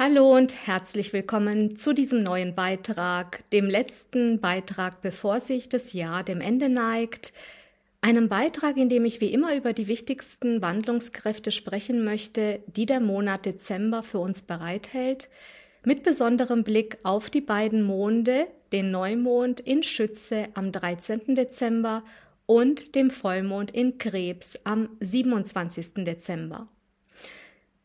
Hallo und herzlich willkommen zu diesem neuen Beitrag, dem letzten Beitrag, bevor sich das Jahr dem Ende neigt. Einem Beitrag, in dem ich wie immer über die wichtigsten Wandlungskräfte sprechen möchte, die der Monat Dezember für uns bereithält, mit besonderem Blick auf die beiden Monde, den Neumond in Schütze am 13. Dezember und dem Vollmond in Krebs am 27. Dezember.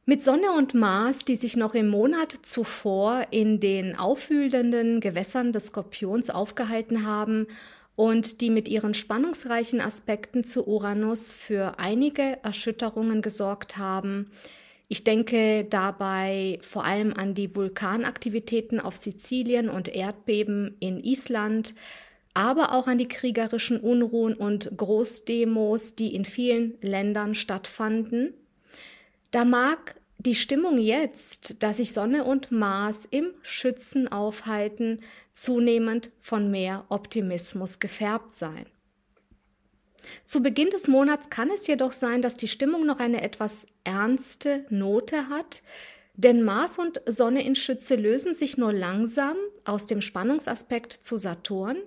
Mit Sonne und Mars, die sich noch im Monat zuvor in den aufwühlenden Gewässern des Skorpions aufgehalten haben und die mit ihren spannungsreichen Aspekten zu Uranus für einige Erschütterungen gesorgt haben. Ich denke dabei vor allem an die Vulkanaktivitäten auf Sizilien und Erdbeben in Island, aber auch an die kriegerischen Unruhen und Großdemos, die in vielen Ländern stattfanden da mag die Stimmung jetzt, da sich Sonne und Mars im Schützen aufhalten, zunehmend von mehr Optimismus gefärbt sein. Zu Beginn des Monats kann es jedoch sein, dass die Stimmung noch eine etwas ernste Note hat, denn Mars und Sonne in Schütze lösen sich nur langsam aus dem Spannungsaspekt zu Saturn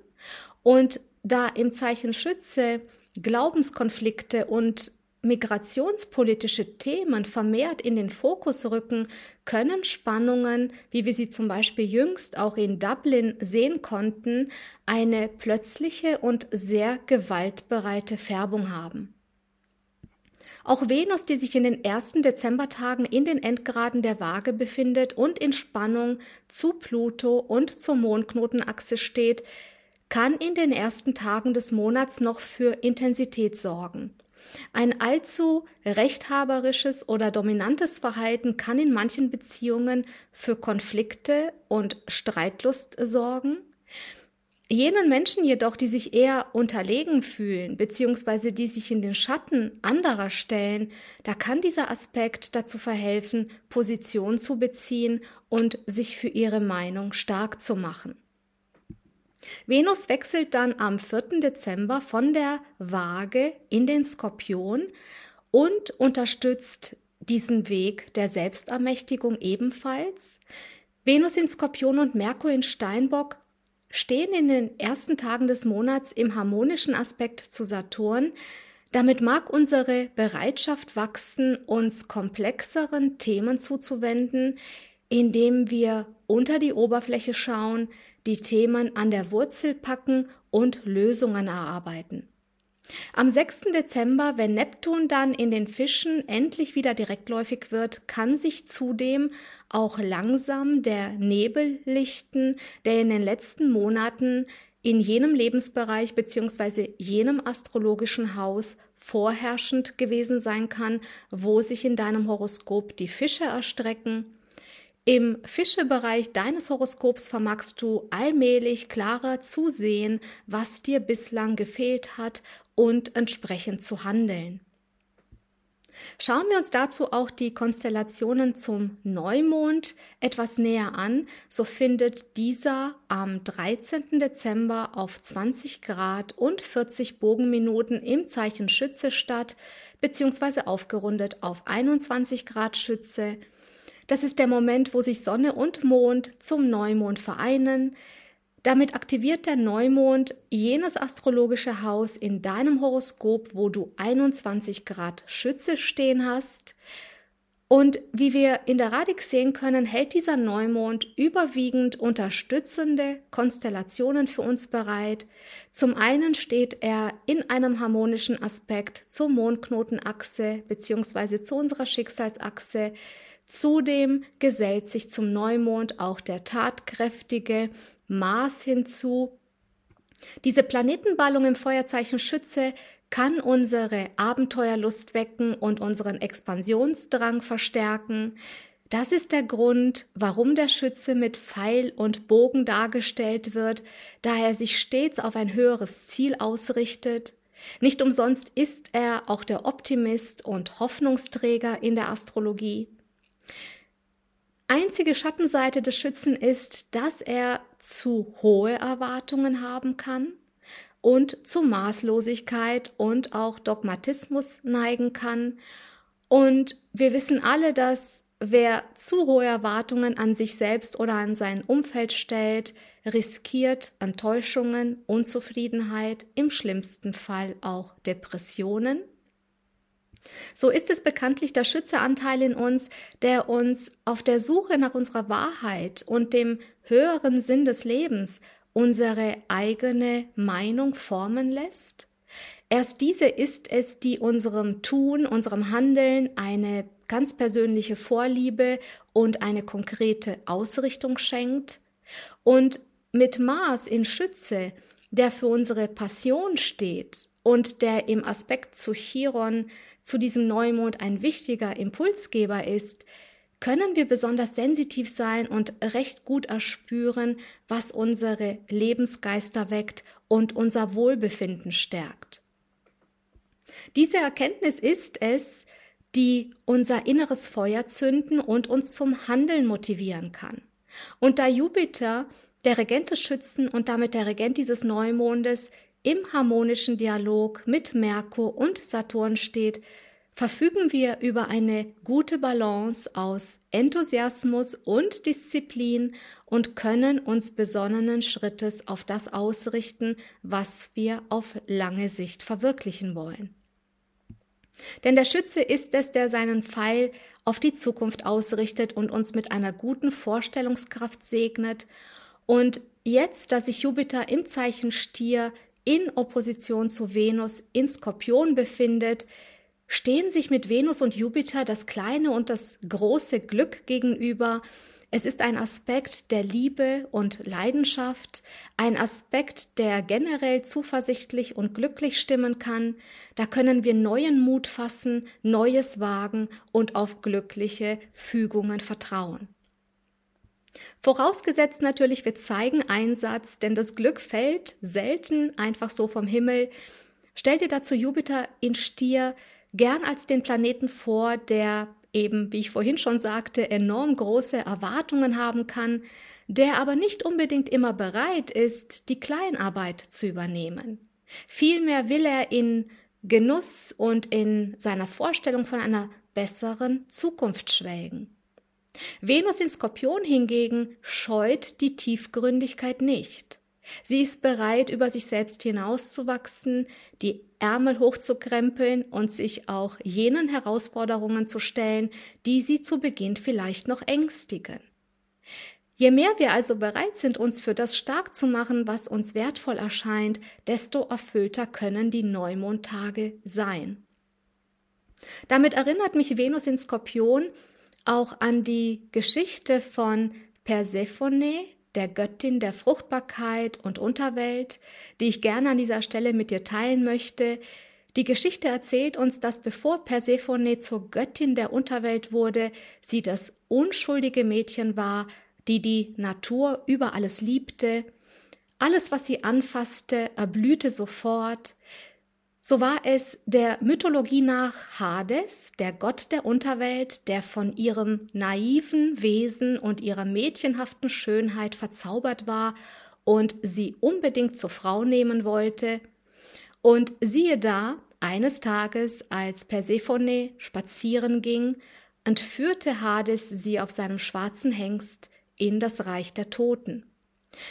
und da im Zeichen Schütze Glaubenskonflikte und migrationspolitische Themen vermehrt in den Fokus rücken, können Spannungen, wie wir sie zum Beispiel jüngst auch in Dublin sehen konnten, eine plötzliche und sehr gewaltbereite Färbung haben. Auch Venus, die sich in den ersten Dezembertagen in den Endgraden der Waage befindet und in Spannung zu Pluto und zur Mondknotenachse steht, kann in den ersten Tagen des Monats noch für Intensität sorgen. Ein allzu rechthaberisches oder dominantes Verhalten kann in manchen Beziehungen für Konflikte und Streitlust sorgen. Jenen Menschen jedoch, die sich eher unterlegen fühlen, beziehungsweise die sich in den Schatten anderer stellen, da kann dieser Aspekt dazu verhelfen, Position zu beziehen und sich für ihre Meinung stark zu machen. Venus wechselt dann am 4. Dezember von der Waage in den Skorpion und unterstützt diesen Weg der Selbstermächtigung ebenfalls. Venus in Skorpion und Merkur in Steinbock stehen in den ersten Tagen des Monats im harmonischen Aspekt zu Saturn. Damit mag unsere Bereitschaft wachsen, uns komplexeren Themen zuzuwenden, indem wir unter die Oberfläche schauen, die Themen an der Wurzel packen und Lösungen erarbeiten. Am 6. Dezember, wenn Neptun dann in den Fischen endlich wieder direktläufig wird, kann sich zudem auch langsam der Nebel lichten, der in den letzten Monaten in jenem Lebensbereich bzw. jenem astrologischen Haus vorherrschend gewesen sein kann, wo sich in deinem Horoskop die Fische erstrecken im Fischebereich deines Horoskops vermagst du allmählich klarer zu sehen, was dir bislang gefehlt hat und entsprechend zu handeln. Schauen wir uns dazu auch die Konstellationen zum Neumond etwas näher an, so findet dieser am 13. Dezember auf 20 Grad und 40 Bogenminuten im Zeichen Schütze statt, beziehungsweise aufgerundet auf 21 Grad Schütze, das ist der Moment, wo sich Sonne und Mond zum Neumond vereinen. Damit aktiviert der Neumond jenes astrologische Haus in deinem Horoskop, wo du 21 Grad Schütze stehen hast. Und wie wir in der Radix sehen können, hält dieser Neumond überwiegend unterstützende Konstellationen für uns bereit. Zum einen steht er in einem harmonischen Aspekt zur Mondknotenachse bzw. zu unserer Schicksalsachse. Zudem gesellt sich zum Neumond auch der tatkräftige Mars hinzu. Diese Planetenballung im Feuerzeichen Schütze kann unsere Abenteuerlust wecken und unseren Expansionsdrang verstärken. Das ist der Grund, warum der Schütze mit Pfeil und Bogen dargestellt wird, da er sich stets auf ein höheres Ziel ausrichtet. Nicht umsonst ist er auch der Optimist und Hoffnungsträger in der Astrologie. Einzige Schattenseite des Schützen ist, dass er zu hohe Erwartungen haben kann und zu Maßlosigkeit und auch Dogmatismus neigen kann. Und wir wissen alle, dass wer zu hohe Erwartungen an sich selbst oder an sein Umfeld stellt, riskiert Enttäuschungen, Unzufriedenheit, im schlimmsten Fall auch Depressionen. So ist es bekanntlich der Schützeanteil in uns, der uns auf der Suche nach unserer Wahrheit und dem höheren Sinn des Lebens unsere eigene Meinung formen lässt. Erst diese ist es, die unserem Tun, unserem Handeln eine ganz persönliche Vorliebe und eine konkrete Ausrichtung schenkt. Und mit Mars in Schütze, der für unsere Passion steht und der im Aspekt zu Chiron, zu diesem Neumond ein wichtiger Impulsgeber ist, können wir besonders sensitiv sein und recht gut erspüren, was unsere Lebensgeister weckt und unser Wohlbefinden stärkt. Diese Erkenntnis ist es, die unser inneres Feuer zünden und uns zum Handeln motivieren kann. Und da Jupiter der Regent des Schützen und damit der Regent dieses Neumondes im harmonischen Dialog mit Merkur und Saturn steht, verfügen wir über eine gute Balance aus Enthusiasmus und Disziplin und können uns besonnenen Schrittes auf das ausrichten, was wir auf lange Sicht verwirklichen wollen. Denn der Schütze ist es, der seinen Pfeil auf die Zukunft ausrichtet und uns mit einer guten Vorstellungskraft segnet und jetzt, dass sich Jupiter im Zeichen Stier in Opposition zu Venus in Skorpion befindet, stehen sich mit Venus und Jupiter das kleine und das große Glück gegenüber. Es ist ein Aspekt der Liebe und Leidenschaft, ein Aspekt, der generell zuversichtlich und glücklich stimmen kann. Da können wir neuen Mut fassen, Neues wagen und auf glückliche Fügungen vertrauen. Vorausgesetzt natürlich, wir zeigen Einsatz, denn das Glück fällt selten einfach so vom Himmel. Stell dir dazu Jupiter in Stier gern als den Planeten vor, der eben, wie ich vorhin schon sagte, enorm große Erwartungen haben kann, der aber nicht unbedingt immer bereit ist, die Kleinarbeit zu übernehmen. Vielmehr will er in Genuss und in seiner Vorstellung von einer besseren Zukunft schwelgen. Venus in Skorpion hingegen scheut die Tiefgründigkeit nicht. Sie ist bereit, über sich selbst hinauszuwachsen, die Ärmel hochzukrempeln und sich auch jenen Herausforderungen zu stellen, die sie zu Beginn vielleicht noch ängstigen. Je mehr wir also bereit sind, uns für das stark zu machen, was uns wertvoll erscheint, desto erfüllter können die Neumondtage sein. Damit erinnert mich Venus in Skorpion auch an die Geschichte von Persephone, der Göttin der Fruchtbarkeit und Unterwelt, die ich gerne an dieser Stelle mit dir teilen möchte. Die Geschichte erzählt uns, dass bevor Persephone zur Göttin der Unterwelt wurde, sie das unschuldige Mädchen war, die die Natur über alles liebte. Alles, was sie anfasste, erblühte sofort. So war es der Mythologie nach Hades, der Gott der Unterwelt, der von ihrem naiven Wesen und ihrer mädchenhaften Schönheit verzaubert war und sie unbedingt zur Frau nehmen wollte. Und siehe da, eines Tages, als Persephone spazieren ging, entführte Hades sie auf seinem schwarzen Hengst in das Reich der Toten.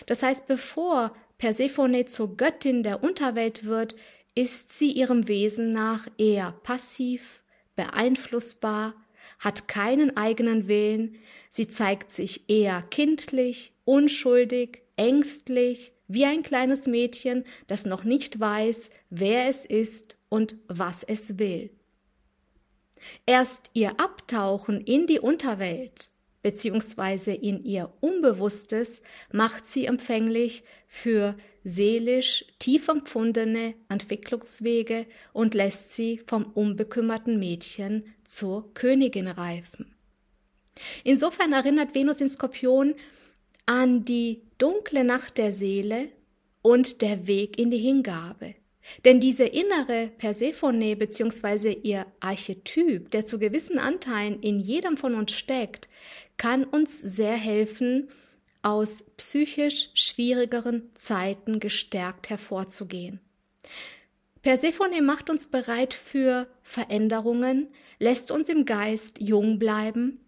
Das heißt, bevor Persephone zur Göttin der Unterwelt wird, ist sie ihrem Wesen nach eher passiv, beeinflussbar, hat keinen eigenen Willen, sie zeigt sich eher kindlich, unschuldig, ängstlich, wie ein kleines Mädchen, das noch nicht weiß, wer es ist und was es will. Erst ihr Abtauchen in die Unterwelt beziehungsweise in ihr Unbewusstes macht sie empfänglich für seelisch tief empfundene Entwicklungswege und lässt sie vom unbekümmerten Mädchen zur Königin reifen. Insofern erinnert Venus in Skorpion an die dunkle Nacht der Seele und der Weg in die Hingabe. Denn diese innere Persephone bzw. ihr Archetyp, der zu gewissen Anteilen in jedem von uns steckt, kann uns sehr helfen, aus psychisch schwierigeren Zeiten gestärkt hervorzugehen. Persephone macht uns bereit für Veränderungen, lässt uns im Geist jung bleiben,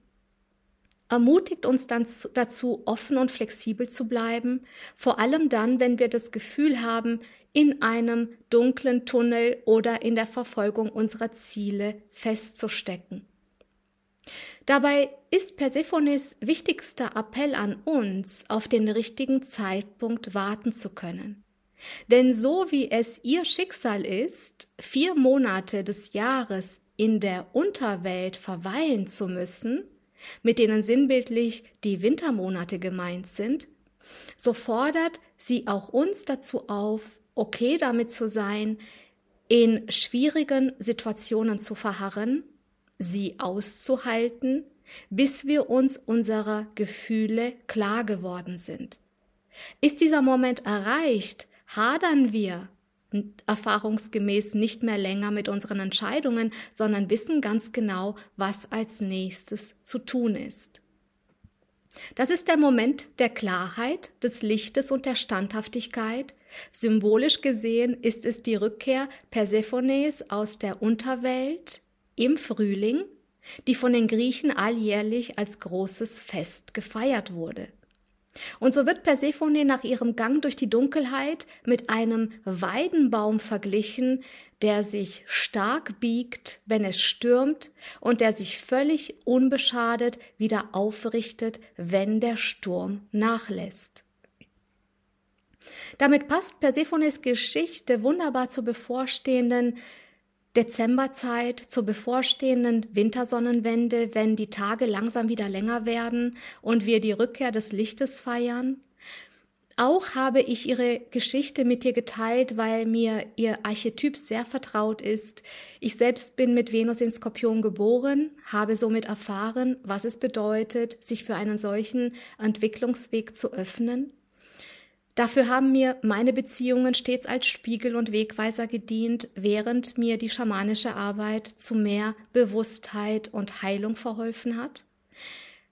ermutigt uns dann dazu, offen und flexibel zu bleiben, vor allem dann, wenn wir das Gefühl haben, in einem dunklen Tunnel oder in der Verfolgung unserer Ziele festzustecken. Dabei ist Persephones wichtigster Appell an uns, auf den richtigen Zeitpunkt warten zu können. Denn so wie es ihr Schicksal ist, vier Monate des Jahres in der Unterwelt verweilen zu müssen, mit denen sinnbildlich die Wintermonate gemeint sind, so fordert sie auch uns dazu auf, okay damit zu sein, in schwierigen Situationen zu verharren, sie auszuhalten, bis wir uns unserer Gefühle klar geworden sind. Ist dieser Moment erreicht, hadern wir erfahrungsgemäß nicht mehr länger mit unseren Entscheidungen, sondern wissen ganz genau, was als nächstes zu tun ist. Das ist der Moment der Klarheit, des Lichtes und der Standhaftigkeit. Symbolisch gesehen ist es die Rückkehr Persephones aus der Unterwelt im Frühling, die von den Griechen alljährlich als großes Fest gefeiert wurde. Und so wird Persephone nach ihrem Gang durch die Dunkelheit mit einem Weidenbaum verglichen, der sich stark biegt, wenn es stürmt, und der sich völlig unbeschadet wieder aufrichtet, wenn der Sturm nachlässt. Damit passt Persephones Geschichte wunderbar zur bevorstehenden Dezemberzeit zur bevorstehenden Wintersonnenwende, wenn die Tage langsam wieder länger werden und wir die Rückkehr des Lichtes feiern. Auch habe ich ihre Geschichte mit dir geteilt, weil mir ihr Archetyp sehr vertraut ist. Ich selbst bin mit Venus in Skorpion geboren, habe somit erfahren, was es bedeutet, sich für einen solchen Entwicklungsweg zu öffnen. Dafür haben mir meine Beziehungen stets als Spiegel und Wegweiser gedient, während mir die schamanische Arbeit zu mehr Bewusstheit und Heilung verholfen hat.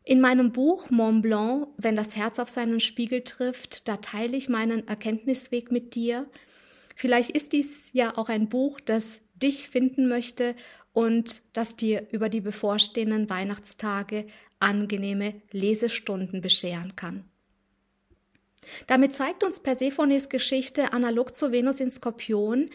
In meinem Buch Mont Blanc, wenn das Herz auf seinen Spiegel trifft, da teile ich meinen Erkenntnisweg mit dir. Vielleicht ist dies ja auch ein Buch, das dich finden möchte und das dir über die bevorstehenden Weihnachtstage angenehme Lesestunden bescheren kann. Damit zeigt uns Persephones Geschichte analog zu Venus in Skorpion,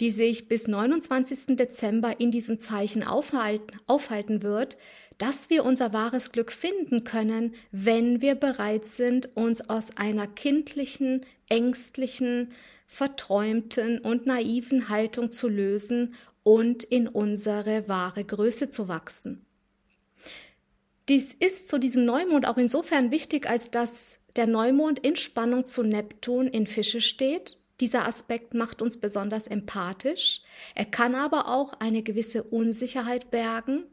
die sich bis 29. Dezember in diesem Zeichen aufhalten, aufhalten wird, dass wir unser wahres Glück finden können, wenn wir bereit sind, uns aus einer kindlichen, ängstlichen, verträumten und naiven Haltung zu lösen und in unsere wahre Größe zu wachsen. Dies ist zu diesem Neumond auch insofern wichtig, als dass der Neumond in Spannung zu Neptun in Fische steht. Dieser Aspekt macht uns besonders empathisch. Er kann aber auch eine gewisse Unsicherheit bergen,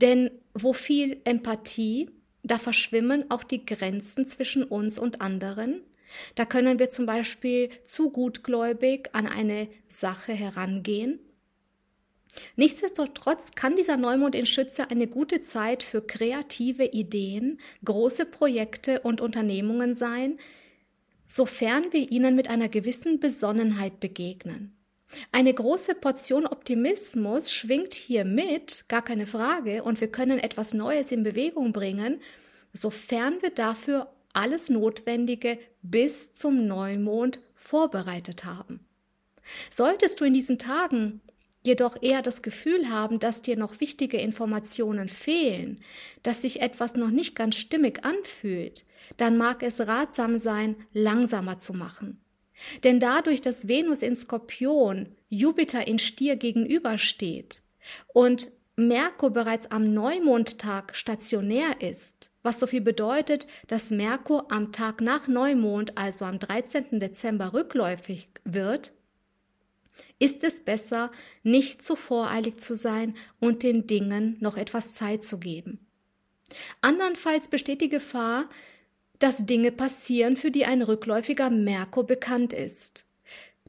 denn wo viel Empathie, da verschwimmen auch die Grenzen zwischen uns und anderen. Da können wir zum Beispiel zu gutgläubig an eine Sache herangehen Nichtsdestotrotz kann dieser Neumond in Schütze eine gute Zeit für kreative Ideen, große Projekte und Unternehmungen sein, sofern wir ihnen mit einer gewissen Besonnenheit begegnen. Eine große Portion Optimismus schwingt hier mit, gar keine Frage, und wir können etwas Neues in Bewegung bringen, sofern wir dafür alles Notwendige bis zum Neumond vorbereitet haben. Solltest du in diesen Tagen jedoch eher das Gefühl haben, dass dir noch wichtige Informationen fehlen, dass sich etwas noch nicht ganz stimmig anfühlt, dann mag es ratsam sein, langsamer zu machen. Denn dadurch, dass Venus in Skorpion Jupiter in Stier gegenübersteht und Merkur bereits am Neumondtag stationär ist, was so viel bedeutet, dass Merkur am Tag nach Neumond, also am 13. Dezember, rückläufig wird, ist es besser, nicht zu voreilig zu sein und den Dingen noch etwas Zeit zu geben. Andernfalls besteht die Gefahr, dass Dinge passieren, für die ein rückläufiger Merkur bekannt ist.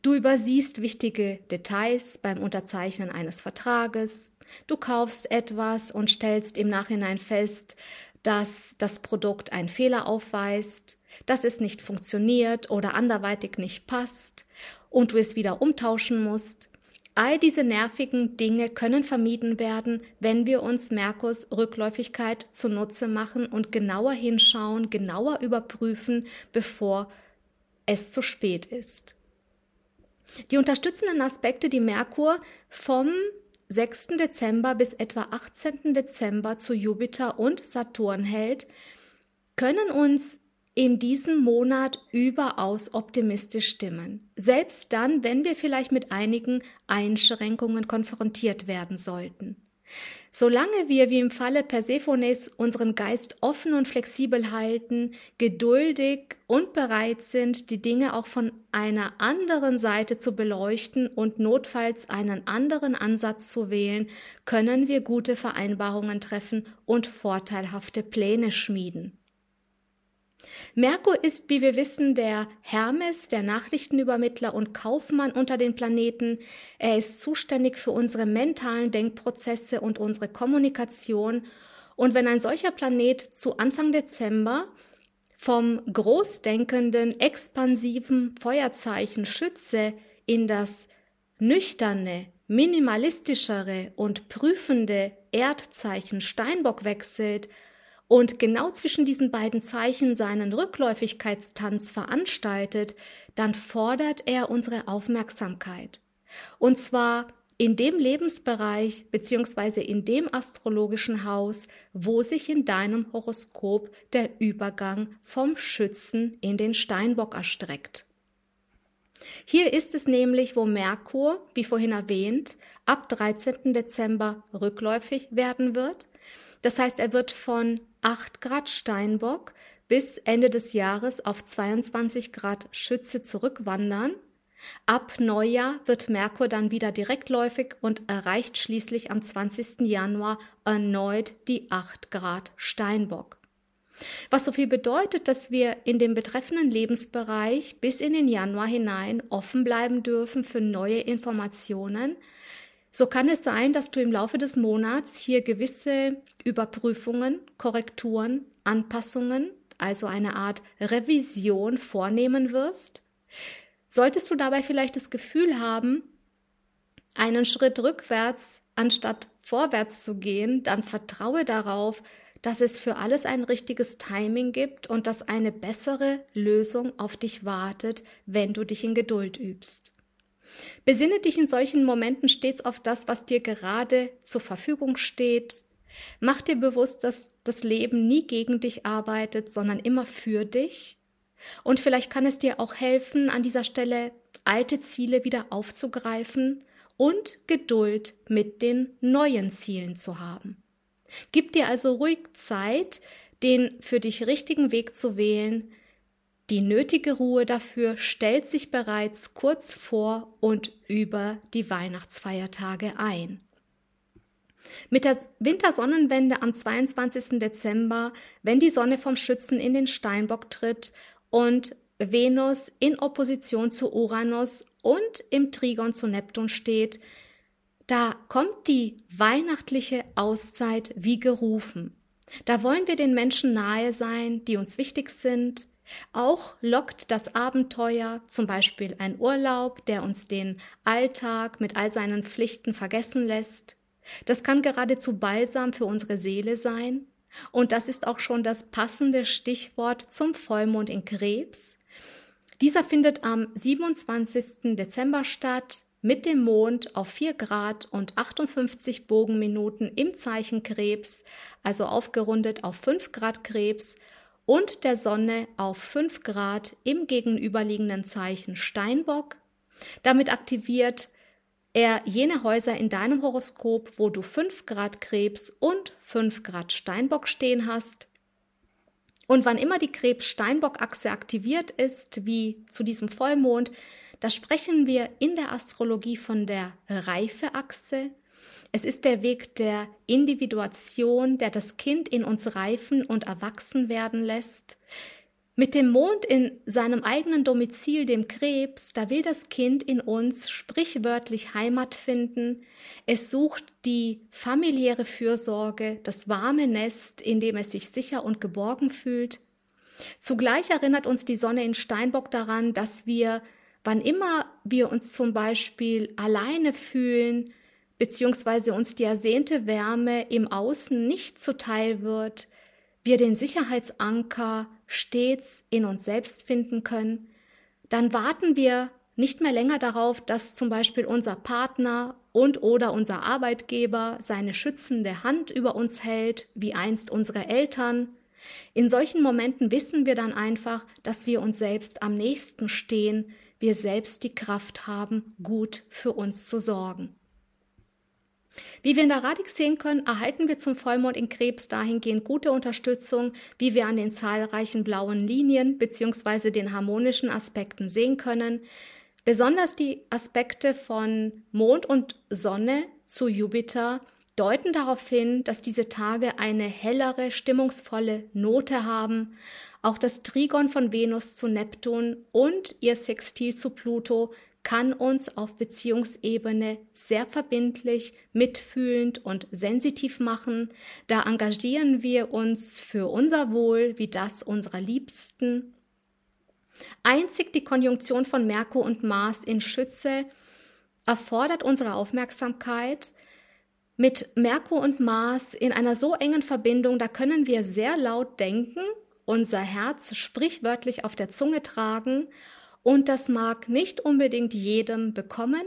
Du übersiehst wichtige Details beim Unterzeichnen eines Vertrages, du kaufst etwas und stellst im Nachhinein fest, dass das Produkt einen Fehler aufweist, dass es nicht funktioniert oder anderweitig nicht passt und du es wieder umtauschen musst. All diese nervigen Dinge können vermieden werden, wenn wir uns Merkurs Rückläufigkeit zunutze machen und genauer hinschauen, genauer überprüfen, bevor es zu spät ist. Die unterstützenden Aspekte, die Merkur vom 6. Dezember bis etwa 18. Dezember zu Jupiter und Saturn hält, können uns in diesem Monat überaus optimistisch stimmen. Selbst dann, wenn wir vielleicht mit einigen Einschränkungen konfrontiert werden sollten. Solange wir, wie im Falle Persephones, unseren Geist offen und flexibel halten, geduldig und bereit sind, die Dinge auch von einer anderen Seite zu beleuchten und notfalls einen anderen Ansatz zu wählen, können wir gute Vereinbarungen treffen und vorteilhafte Pläne schmieden. Merkur ist, wie wir wissen, der Hermes, der Nachrichtenübermittler und Kaufmann unter den Planeten. Er ist zuständig für unsere mentalen Denkprozesse und unsere Kommunikation. Und wenn ein solcher Planet zu Anfang Dezember vom großdenkenden, expansiven Feuerzeichen Schütze in das nüchterne, minimalistischere und prüfende Erdzeichen Steinbock wechselt, und genau zwischen diesen beiden Zeichen seinen Rückläufigkeitstanz veranstaltet, dann fordert er unsere Aufmerksamkeit. Und zwar in dem Lebensbereich bzw. in dem astrologischen Haus, wo sich in deinem Horoskop der Übergang vom Schützen in den Steinbock erstreckt. Hier ist es nämlich, wo Merkur, wie vorhin erwähnt, ab 13. Dezember rückläufig werden wird. Das heißt, er wird von 8 Grad Steinbock bis Ende des Jahres auf 22 Grad Schütze zurückwandern. Ab Neujahr wird Merkur dann wieder direktläufig und erreicht schließlich am 20. Januar erneut die 8 Grad Steinbock. Was so viel bedeutet, dass wir in dem betreffenden Lebensbereich bis in den Januar hinein offen bleiben dürfen für neue Informationen, so kann es sein, dass du im Laufe des Monats hier gewisse Überprüfungen, Korrekturen, Anpassungen, also eine Art Revision vornehmen wirst. Solltest du dabei vielleicht das Gefühl haben, einen Schritt rückwärts anstatt vorwärts zu gehen, dann vertraue darauf, dass es für alles ein richtiges Timing gibt und dass eine bessere Lösung auf dich wartet, wenn du dich in Geduld übst. Besinne dich in solchen Momenten stets auf das, was dir gerade zur Verfügung steht. Mach dir bewusst, dass das Leben nie gegen dich arbeitet, sondern immer für dich. Und vielleicht kann es dir auch helfen, an dieser Stelle alte Ziele wieder aufzugreifen und Geduld mit den neuen Zielen zu haben. Gib dir also ruhig Zeit, den für dich richtigen Weg zu wählen, die nötige Ruhe dafür stellt sich bereits kurz vor und über die Weihnachtsfeiertage ein. Mit der Wintersonnenwende am 22. Dezember, wenn die Sonne vom Schützen in den Steinbock tritt und Venus in Opposition zu Uranus und im Trigon zu Neptun steht, da kommt die weihnachtliche Auszeit wie gerufen. Da wollen wir den Menschen nahe sein, die uns wichtig sind, auch lockt das Abenteuer, zum Beispiel ein Urlaub, der uns den Alltag mit all seinen Pflichten vergessen lässt. Das kann geradezu balsam für unsere Seele sein. Und das ist auch schon das passende Stichwort zum Vollmond in Krebs. Dieser findet am 27. Dezember statt mit dem Mond auf 4 Grad und 58 Bogenminuten im Zeichen Krebs, also aufgerundet auf 5 Grad Krebs und der Sonne auf 5 Grad im gegenüberliegenden Zeichen Steinbock. Damit aktiviert er jene Häuser in deinem Horoskop, wo du 5 Grad Krebs und 5 Grad Steinbock stehen hast. Und wann immer die Krebs-Steinbock-Achse aktiviert ist, wie zu diesem Vollmond, da sprechen wir in der Astrologie von der Reifeachse, es ist der Weg der Individuation, der das Kind in uns reifen und erwachsen werden lässt. Mit dem Mond in seinem eigenen Domizil, dem Krebs, da will das Kind in uns sprichwörtlich Heimat finden. Es sucht die familiäre Fürsorge, das warme Nest, in dem es sich sicher und geborgen fühlt. Zugleich erinnert uns die Sonne in Steinbock daran, dass wir, wann immer wir uns zum Beispiel alleine fühlen, beziehungsweise uns die ersehnte Wärme im Außen nicht zuteil wird, wir den Sicherheitsanker stets in uns selbst finden können, dann warten wir nicht mehr länger darauf, dass zum Beispiel unser Partner und oder unser Arbeitgeber seine schützende Hand über uns hält, wie einst unsere Eltern. In solchen Momenten wissen wir dann einfach, dass wir uns selbst am nächsten stehen, wir selbst die Kraft haben, gut für uns zu sorgen. Wie wir in der Radix sehen können, erhalten wir zum Vollmond in Krebs dahingehend gute Unterstützung, wie wir an den zahlreichen blauen Linien bzw. den harmonischen Aspekten sehen können. Besonders die Aspekte von Mond und Sonne zu Jupiter deuten darauf hin, dass diese Tage eine hellere, stimmungsvolle Note haben. Auch das Trigon von Venus zu Neptun und ihr Sextil zu Pluto kann uns auf Beziehungsebene sehr verbindlich, mitfühlend und sensitiv machen. Da engagieren wir uns für unser Wohl wie das unserer Liebsten. Einzig die Konjunktion von Merkur und Mars in Schütze erfordert unsere Aufmerksamkeit. Mit Merkur und Mars in einer so engen Verbindung, da können wir sehr laut denken, unser Herz sprichwörtlich auf der Zunge tragen und das mag nicht unbedingt jedem bekommen.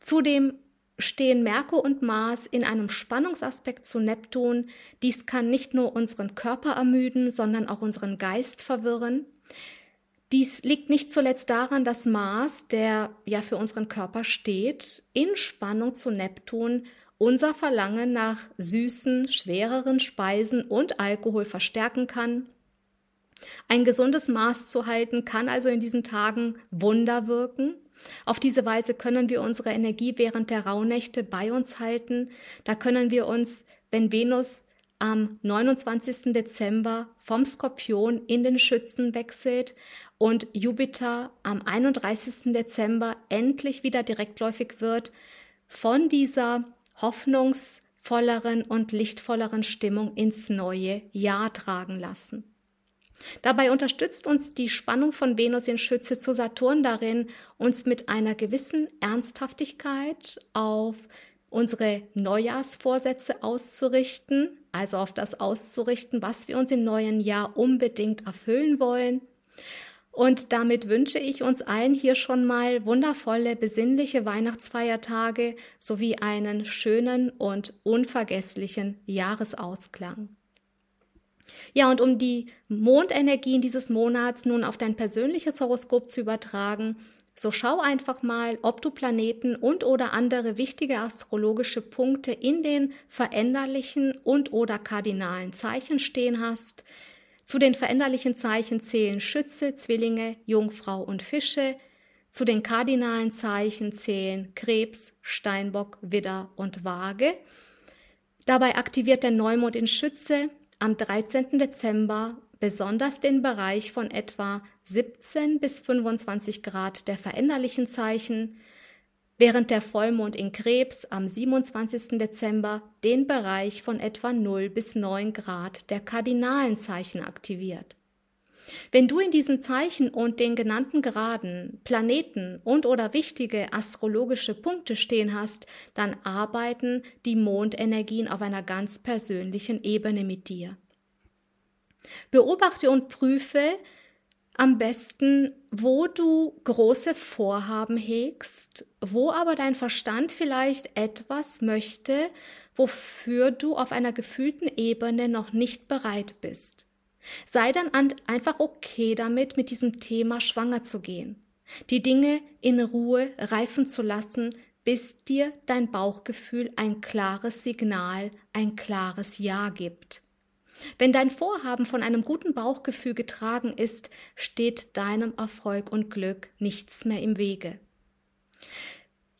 Zudem stehen Merkur und Mars in einem Spannungsaspekt zu Neptun. Dies kann nicht nur unseren Körper ermüden, sondern auch unseren Geist verwirren. Dies liegt nicht zuletzt daran, dass Mars, der ja für unseren Körper steht, in Spannung zu Neptun unser Verlangen nach süßen, schwereren Speisen und Alkohol verstärken kann ein gesundes Maß zu halten kann also in diesen Tagen Wunder wirken. Auf diese Weise können wir unsere Energie während der Rauhnächte bei uns halten. Da können wir uns, wenn Venus am 29. Dezember vom Skorpion in den Schützen wechselt und Jupiter am 31. Dezember endlich wieder direktläufig wird, von dieser hoffnungsvolleren und lichtvolleren Stimmung ins neue Jahr tragen lassen. Dabei unterstützt uns die Spannung von Venus in Schütze zu Saturn darin, uns mit einer gewissen Ernsthaftigkeit auf unsere Neujahrsvorsätze auszurichten, also auf das auszurichten, was wir uns im neuen Jahr unbedingt erfüllen wollen. Und damit wünsche ich uns allen hier schon mal wundervolle, besinnliche Weihnachtsfeiertage sowie einen schönen und unvergesslichen Jahresausklang. Ja, und um die Mondenergien dieses Monats nun auf dein persönliches Horoskop zu übertragen, so schau einfach mal, ob du Planeten und oder andere wichtige astrologische Punkte in den veränderlichen und oder kardinalen Zeichen stehen hast. Zu den veränderlichen Zeichen zählen Schütze, Zwillinge, Jungfrau und Fische. Zu den kardinalen Zeichen zählen Krebs, Steinbock, Widder und Waage. Dabei aktiviert der Neumond in Schütze am 13. Dezember besonders den Bereich von etwa 17 bis 25 Grad der veränderlichen Zeichen, während der Vollmond in Krebs am 27. Dezember den Bereich von etwa 0 bis 9 Grad der kardinalen Zeichen aktiviert. Wenn du in diesen Zeichen und den genannten Graden Planeten und oder wichtige astrologische Punkte stehen hast, dann arbeiten die Mondenergien auf einer ganz persönlichen Ebene mit dir. Beobachte und prüfe am besten, wo du große Vorhaben hegst, wo aber dein Verstand vielleicht etwas möchte, wofür du auf einer gefühlten Ebene noch nicht bereit bist. Sei dann einfach okay damit, mit diesem Thema schwanger zu gehen, die Dinge in Ruhe reifen zu lassen, bis dir dein Bauchgefühl ein klares Signal, ein klares Ja gibt. Wenn dein Vorhaben von einem guten Bauchgefühl getragen ist, steht deinem Erfolg und Glück nichts mehr im Wege.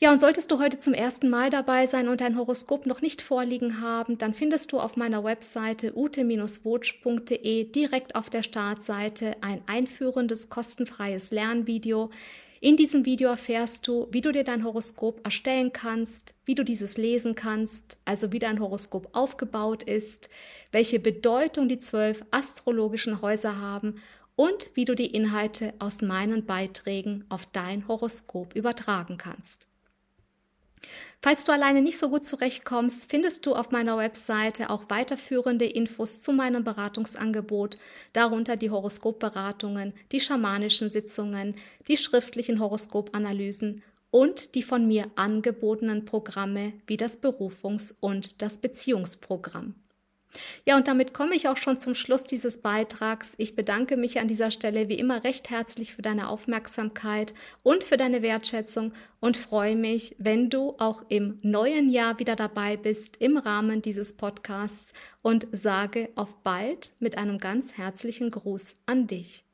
Ja, und solltest du heute zum ersten Mal dabei sein und dein Horoskop noch nicht vorliegen haben, dann findest du auf meiner Webseite ute-wotsch.de direkt auf der Startseite ein einführendes kostenfreies Lernvideo. In diesem Video erfährst du, wie du dir dein Horoskop erstellen kannst, wie du dieses lesen kannst, also wie dein Horoskop aufgebaut ist, welche Bedeutung die zwölf astrologischen Häuser haben und wie du die Inhalte aus meinen Beiträgen auf dein Horoskop übertragen kannst. Falls du alleine nicht so gut zurechtkommst, findest du auf meiner Webseite auch weiterführende Infos zu meinem Beratungsangebot, darunter die Horoskopberatungen, die schamanischen Sitzungen, die schriftlichen Horoskopanalysen und die von mir angebotenen Programme wie das Berufungs- und das Beziehungsprogramm. Ja, und damit komme ich auch schon zum Schluss dieses Beitrags. Ich bedanke mich an dieser Stelle wie immer recht herzlich für deine Aufmerksamkeit und für deine Wertschätzung und freue mich, wenn du auch im neuen Jahr wieder dabei bist im Rahmen dieses Podcasts und sage auf bald mit einem ganz herzlichen Gruß an dich.